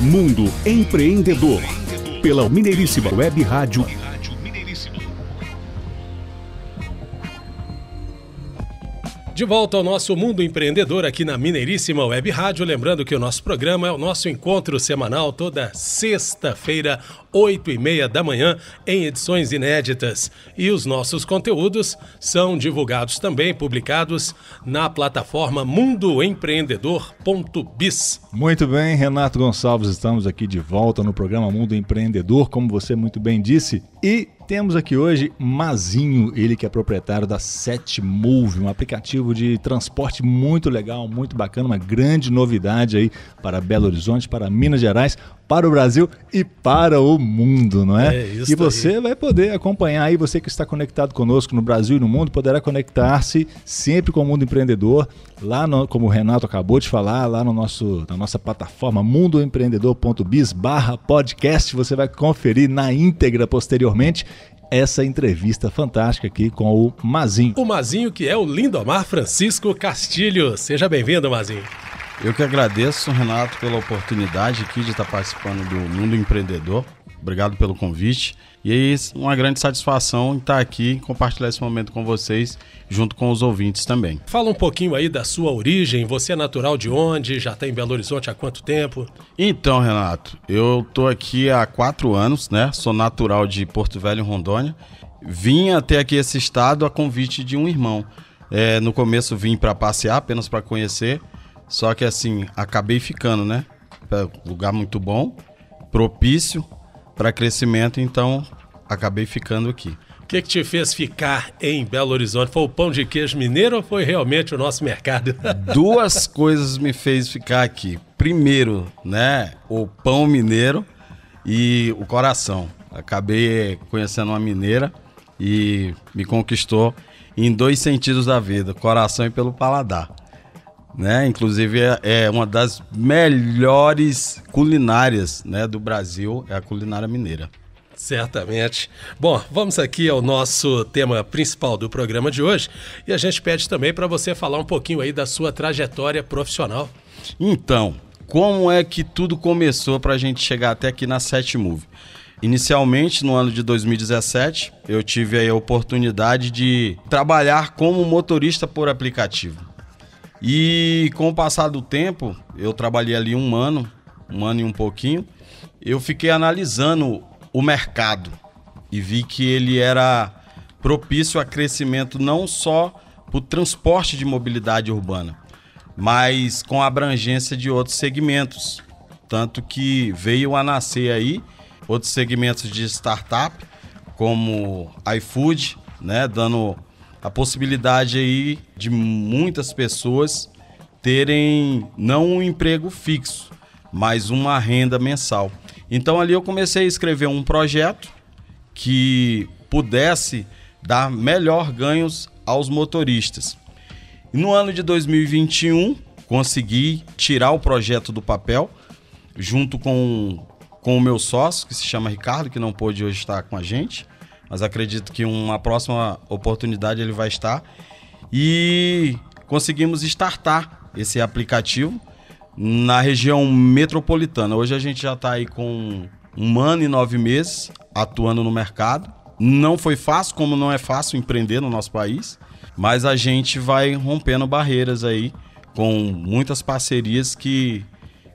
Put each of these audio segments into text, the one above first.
Mundo Empreendedor. Pela Mineiríssima Web Rádio De volta ao nosso Mundo Empreendedor aqui na Mineiríssima Web Rádio. Lembrando que o nosso programa é o nosso encontro semanal toda sexta-feira, oito e meia da manhã, em edições inéditas. E os nossos conteúdos são divulgados também, publicados na plataforma mundoempreendedor.biz. Muito bem, Renato Gonçalves, estamos aqui de volta no programa Mundo Empreendedor, como você muito bem disse. E temos aqui hoje Mazinho, ele que é proprietário da Set Move, um aplicativo de transporte muito legal, muito bacana, uma grande novidade aí para Belo Horizonte, para Minas Gerais, para o Brasil e para o mundo, não é? é e você aí. vai poder acompanhar aí, você que está conectado conosco no Brasil e no mundo, poderá conectar-se sempre com o mundo empreendedor, lá no, como o Renato acabou de falar, lá no nosso, na nossa plataforma mundoempreendedor.biz barra podcast, você vai conferir na íntegra posteriormente essa entrevista fantástica aqui com o Mazinho. O Mazinho, que é o Lindomar Francisco Castilho. Seja bem-vindo, Mazinho. Eu que agradeço, Renato, pela oportunidade aqui de estar participando do Mundo Empreendedor. Obrigado pelo convite. E é uma grande satisfação estar aqui e compartilhar esse momento com vocês, junto com os ouvintes também. Fala um pouquinho aí da sua origem. Você é natural de onde? Já está em Belo Horizonte há quanto tempo? Então, Renato, eu estou aqui há quatro anos, né? Sou natural de Porto Velho, Rondônia. Vim até aqui esse estado a convite de um irmão. É, no começo vim para passear, apenas para conhecer. Só que assim, acabei ficando, né? É lugar muito bom, propício para crescimento, então acabei ficando aqui. O que, que te fez ficar em Belo Horizonte? Foi o pão de queijo mineiro ou foi realmente o nosso mercado? Duas coisas me fez ficar aqui. Primeiro, né, o pão mineiro e o coração. Acabei conhecendo uma mineira e me conquistou em dois sentidos da vida, coração e pelo paladar. Né? Inclusive é, é uma das melhores culinárias né, do Brasil, é a culinária mineira. Certamente. Bom, vamos aqui ao nosso tema principal do programa de hoje e a gente pede também para você falar um pouquinho aí da sua trajetória profissional. Então, como é que tudo começou para a gente chegar até aqui na Set Move? Inicialmente, no ano de 2017, eu tive a oportunidade de trabalhar como motorista por aplicativo. E com o passar do tempo, eu trabalhei ali um ano, um ano e um pouquinho, eu fiquei analisando o mercado e vi que ele era propício a crescimento não só para o transporte de mobilidade urbana, mas com abrangência de outros segmentos. Tanto que veio a nascer aí outros segmentos de startup, como iFood, né, dando a possibilidade aí de muitas pessoas terem não um emprego fixo, mas uma renda mensal. Então ali eu comecei a escrever um projeto que pudesse dar melhor ganhos aos motoristas. E no ano de 2021 consegui tirar o projeto do papel junto com, com o meu sócio, que se chama Ricardo, que não pôde hoje estar com a gente, mas acredito que uma próxima oportunidade ele vai estar. E conseguimos startar esse aplicativo na região metropolitana. Hoje a gente já está aí com um ano e nove meses atuando no mercado. Não foi fácil, como não é fácil empreender no nosso país, mas a gente vai rompendo barreiras aí com muitas parcerias que,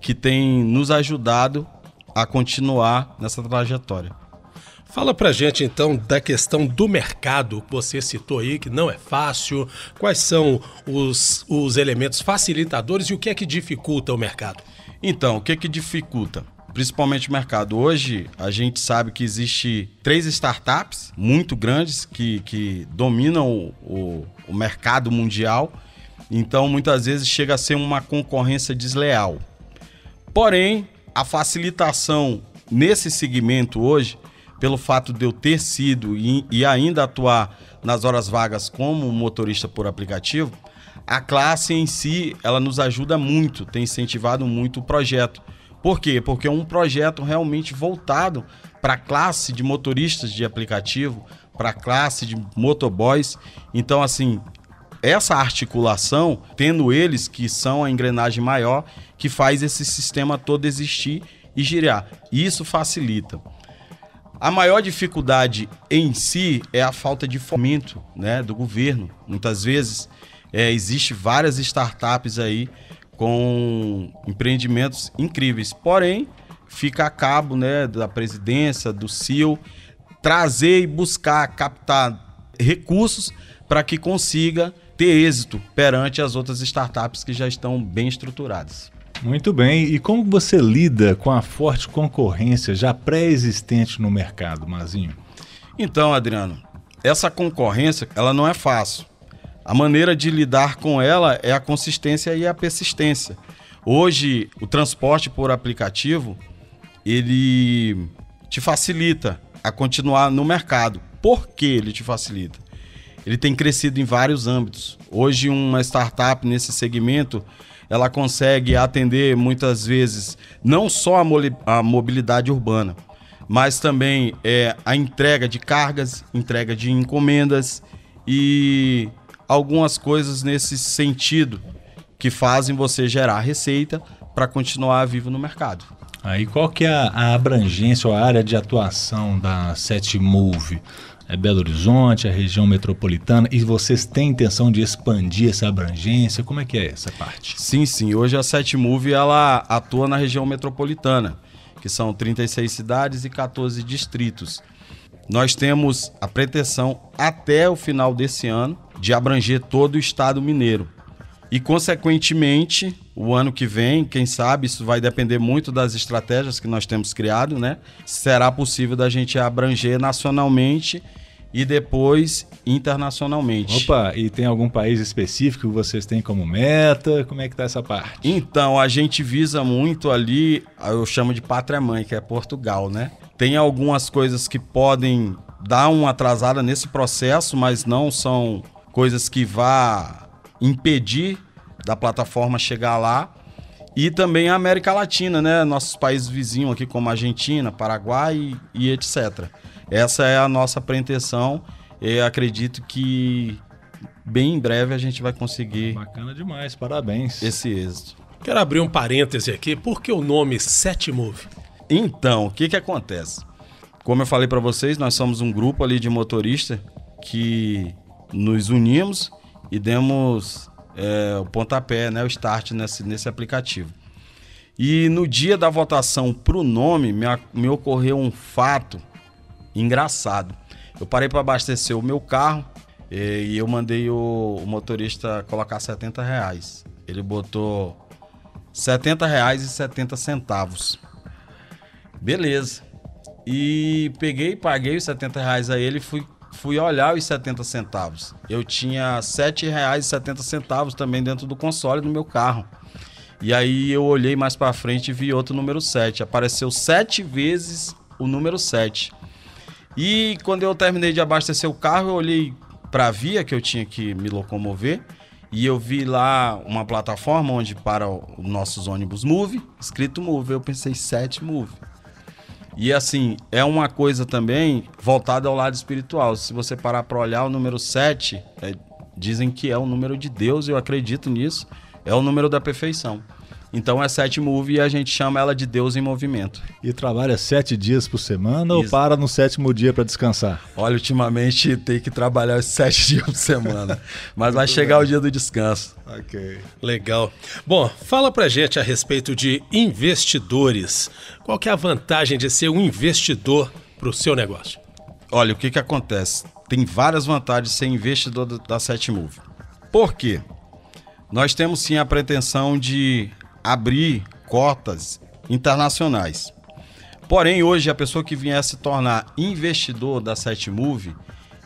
que têm nos ajudado a continuar nessa trajetória. Fala pra gente então da questão do mercado que você citou aí, que não é fácil. Quais são os, os elementos facilitadores e o que é que dificulta o mercado? Então, o que é que dificulta? Principalmente o mercado. Hoje a gente sabe que existe três startups muito grandes que, que dominam o, o, o mercado mundial. Então, muitas vezes chega a ser uma concorrência desleal. Porém, a facilitação nesse segmento hoje pelo fato de eu ter sido e, e ainda atuar nas horas vagas como motorista por aplicativo, a classe em si, ela nos ajuda muito, tem incentivado muito o projeto. Por quê? Porque é um projeto realmente voltado para a classe de motoristas de aplicativo, para a classe de motoboys. Então, assim, essa articulação, tendo eles que são a engrenagem maior, que faz esse sistema todo existir e girar. Isso facilita. A maior dificuldade em si é a falta de fomento né, do governo. Muitas vezes é, existe várias startups aí com empreendimentos incríveis. Porém, fica a cabo né, da presidência, do CIO, trazer e buscar captar recursos para que consiga ter êxito perante as outras startups que já estão bem estruturadas. Muito bem. E como você lida com a forte concorrência já pré-existente no mercado, Mazinho? Então, Adriano, essa concorrência, ela não é fácil. A maneira de lidar com ela é a consistência e a persistência. Hoje, o transporte por aplicativo, ele te facilita a continuar no mercado. Por que ele te facilita? Ele tem crescido em vários âmbitos. Hoje, uma startup nesse segmento, ela consegue atender muitas vezes não só a, mobilidade urbana, mas também é, a entrega de cargas, entrega de encomendas e algumas coisas nesse sentido que fazem você gerar receita para continuar vivo no mercado. Aí qual que é a, a abrangência ou a área de atuação da Setmove? É Belo Horizonte, a região metropolitana, e vocês têm intenção de expandir essa abrangência? Como é que é essa parte? Sim, sim. Hoje a Setmove ela atua na região metropolitana, que são 36 cidades e 14 distritos. Nós temos a pretensão até o final desse ano de abranger todo o estado mineiro. E, consequentemente, o ano que vem, quem sabe, isso vai depender muito das estratégias que nós temos criado, né? Será possível da gente abranger nacionalmente e depois internacionalmente. Opa, e tem algum país específico que vocês têm como meta? Como é que tá essa parte? Então, a gente visa muito ali, eu chamo de pátria mãe, que é Portugal, né? Tem algumas coisas que podem dar uma atrasada nesse processo, mas não são coisas que vá impedir da plataforma chegar lá. E também a América Latina, né? Nossos países vizinhos aqui, como Argentina, Paraguai e, e etc. Essa é a nossa pretensão. E acredito que bem em breve a gente vai conseguir. Bacana demais, parabéns. Esse êxito. Quero abrir um parêntese aqui. Por que o nome Setmove? Então, o que, que acontece? Como eu falei para vocês, nós somos um grupo ali de motoristas que nos unimos e demos é, o pontapé, né, o start nesse, nesse aplicativo. E no dia da votação para o nome, me, me ocorreu um fato engraçado. Eu parei para abastecer o meu carro e, e eu mandei o, o, motorista colocar 70 reais. Ele botou 70 reais e 70 centavos. Beleza. E peguei, paguei os 70 reais a ele e fui fui olhar os 70 centavos. Eu tinha R$ 7,70 também dentro do console do meu carro. E aí eu olhei mais para frente e vi outro número 7. Apareceu sete vezes o número 7. E quando eu terminei de abastecer o carro, eu olhei para a via que eu tinha que me locomover e eu vi lá uma plataforma onde para os nossos ônibus Move, escrito Move. Eu pensei 7 Move. E assim, é uma coisa também voltada ao lado espiritual. Se você parar para olhar o número 7, é, dizem que é o número de Deus, eu acredito nisso. É o número da perfeição. Então é sete move e a gente chama ela de Deus em movimento. E trabalha sete dias por semana Isso. ou para no sétimo dia para descansar? Olha, ultimamente tem que trabalhar sete dias por semana, mas vai chegar bem. o dia do descanso. Ok. Legal. Bom, fala pra gente a respeito de investidores. Qual que é a vantagem de ser um investidor para o seu negócio? Olha, o que, que acontece? Tem várias vantagens de ser investidor da Setmove. Por quê? Nós temos sim a pretensão de abrir cotas internacionais. Porém, hoje, a pessoa que vier se tornar investidor da Setmove,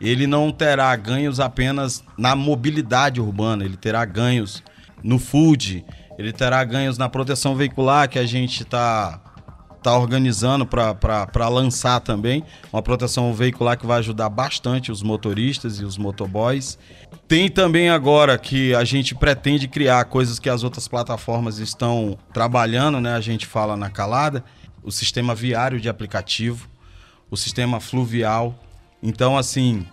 ele não terá ganhos apenas na mobilidade urbana, ele terá ganhos no food, ele terá ganhos na proteção veicular que a gente está tá organizando para lançar também, uma proteção veicular que vai ajudar bastante os motoristas e os motoboys. Tem também agora que a gente pretende criar coisas que as outras plataformas estão trabalhando, né? A gente fala na calada, o sistema viário de aplicativo, o sistema fluvial. Então, assim,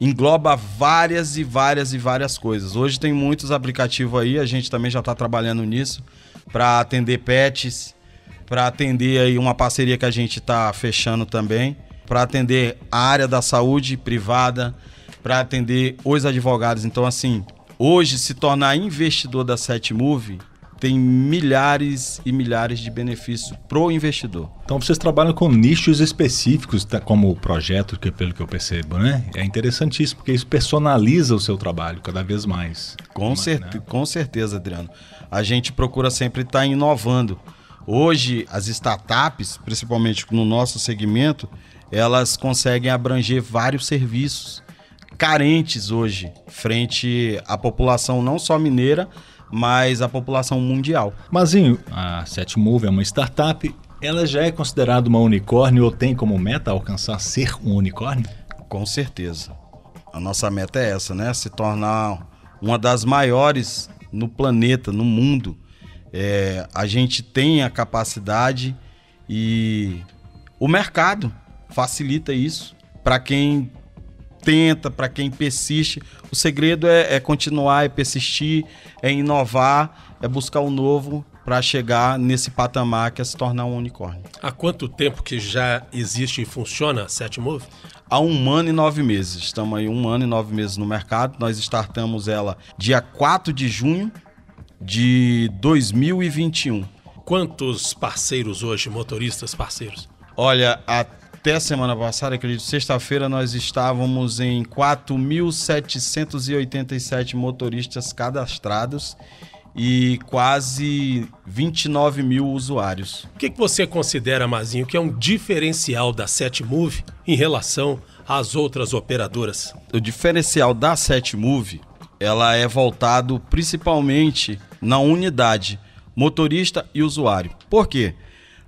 engloba várias e várias e várias coisas. Hoje tem muitos aplicativos aí, a gente também já está trabalhando nisso para atender pets, para atender aí uma parceria que a gente está fechando também, para atender a área da saúde privada, para atender os advogados. Então, assim, hoje se tornar investidor da Setmove tem milhares e milhares de benefícios pro investidor. Então vocês trabalham com nichos específicos, tá, como o projeto, que pelo que eu percebo, né? É interessantíssimo, porque isso personaliza o seu trabalho cada vez mais. Com, cer né? com certeza, Adriano. A gente procura sempre estar tá inovando. Hoje, as startups, principalmente no nosso segmento, elas conseguem abranger vários serviços carentes hoje, frente à população não só mineira, mas a população mundial. Mazinho, a Setmove é uma startup, ela já é considerada uma unicórnio ou tem como meta alcançar ser um unicórnio? Com certeza. A nossa meta é essa, né? Se tornar uma das maiores no planeta, no mundo. É, a gente tem a capacidade e o mercado facilita isso para quem tenta, para quem persiste. O segredo é, é, continuar, é persistir, é inovar, é buscar o novo para chegar nesse patamar que é se tornar um unicórnio. Há quanto tempo que já existe e funciona a Setmove? Há um ano e nove meses. Estamos aí um ano e nove meses no mercado. Nós startamos ela dia 4 de junho de 2021. Quantos parceiros hoje, motoristas parceiros? Olha, até semana passada, acredito, sexta-feira, nós estávamos em 4.787 motoristas cadastrados e quase 29 mil usuários. O que, que você considera, Mazinho, que é um diferencial da Setmove em relação às outras operadoras? O diferencial da Setmove, ela é voltado principalmente na unidade motorista e usuário. Por quê?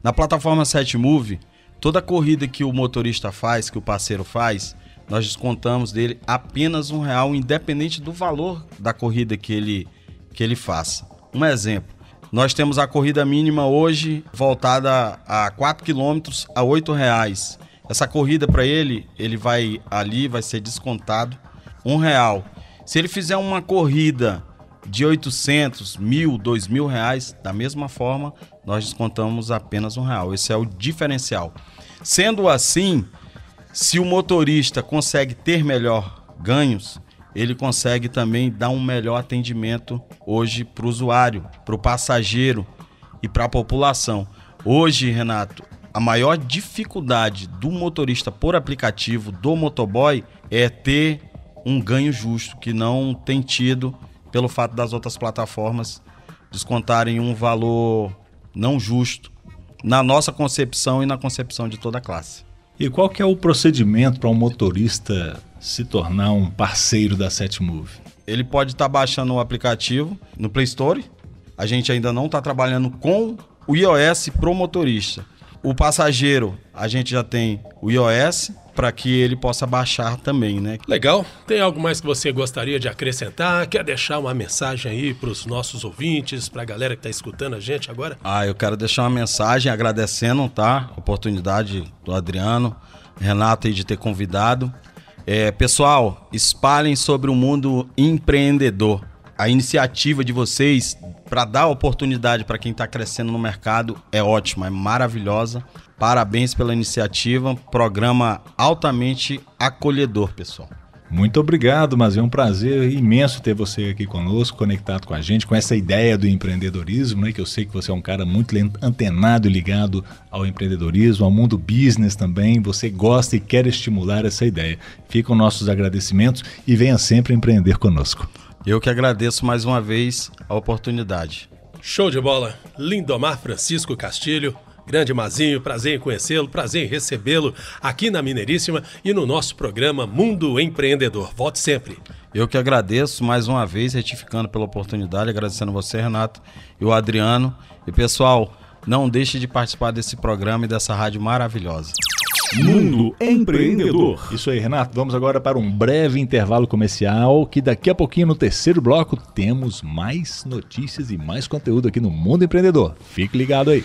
Na plataforma Setmove, Toda corrida que o motorista faz, que o parceiro faz, nós descontamos dele apenas um real, independente do valor da corrida que ele, que ele faça. Um exemplo, nós temos a corrida mínima hoje voltada a 4 km a 8 reais. Essa corrida para ele, ele vai ali, vai ser descontado um real. Se ele fizer uma corrida de 800, mil, dois mil reais, da mesma forma, nós descontamos apenas um real. Esse é o diferencial. Sendo assim, se o motorista consegue ter melhor ganhos, ele consegue também dar um melhor atendimento hoje para o usuário, para o passageiro e para a população. Hoje, Renato, a maior dificuldade do motorista por aplicativo do motoboy é ter um ganho justo que não tem tido pelo fato das outras plataformas descontarem um valor não justo na nossa concepção e na concepção de toda a classe. E qual que é o procedimento para um motorista se tornar um parceiro da Setmove? Ele pode estar tá baixando o aplicativo no Play Store. A gente ainda não está trabalhando com o iOS pro motorista. O passageiro, a gente já tem o iOS para que ele possa baixar também, né? Legal. Tem algo mais que você gostaria de acrescentar? Quer deixar uma mensagem aí para os nossos ouvintes, para a galera que está escutando a gente agora? Ah, eu quero deixar uma mensagem agradecendo, tá? A oportunidade do Adriano, Renato aí de ter convidado. É, pessoal, espalhem sobre o mundo empreendedor. A iniciativa de vocês para dar oportunidade para quem está crescendo no mercado é ótima, é maravilhosa. Parabéns pela iniciativa, programa altamente acolhedor, pessoal. Muito obrigado, mas é um prazer imenso ter você aqui conosco, conectado com a gente, com essa ideia do empreendedorismo, né? Que eu sei que você é um cara muito antenado e ligado ao empreendedorismo, ao mundo business também. Você gosta e quer estimular essa ideia. Ficam nossos agradecimentos e venha sempre empreender conosco. Eu que agradeço mais uma vez a oportunidade. Show de bola. Lindomar Francisco Castilho, grande Mazinho, prazer em conhecê-lo, prazer em recebê-lo aqui na Mineiríssima e no nosso programa Mundo Empreendedor. Volte sempre. Eu que agradeço mais uma vez, retificando pela oportunidade, agradecendo você, Renato, e o Adriano. E pessoal, não deixe de participar desse programa e dessa rádio maravilhosa. Mundo Empreendedor. Isso aí, Renato. Vamos agora para um breve intervalo comercial, que daqui a pouquinho no terceiro bloco temos mais notícias e mais conteúdo aqui no Mundo Empreendedor. Fique ligado aí.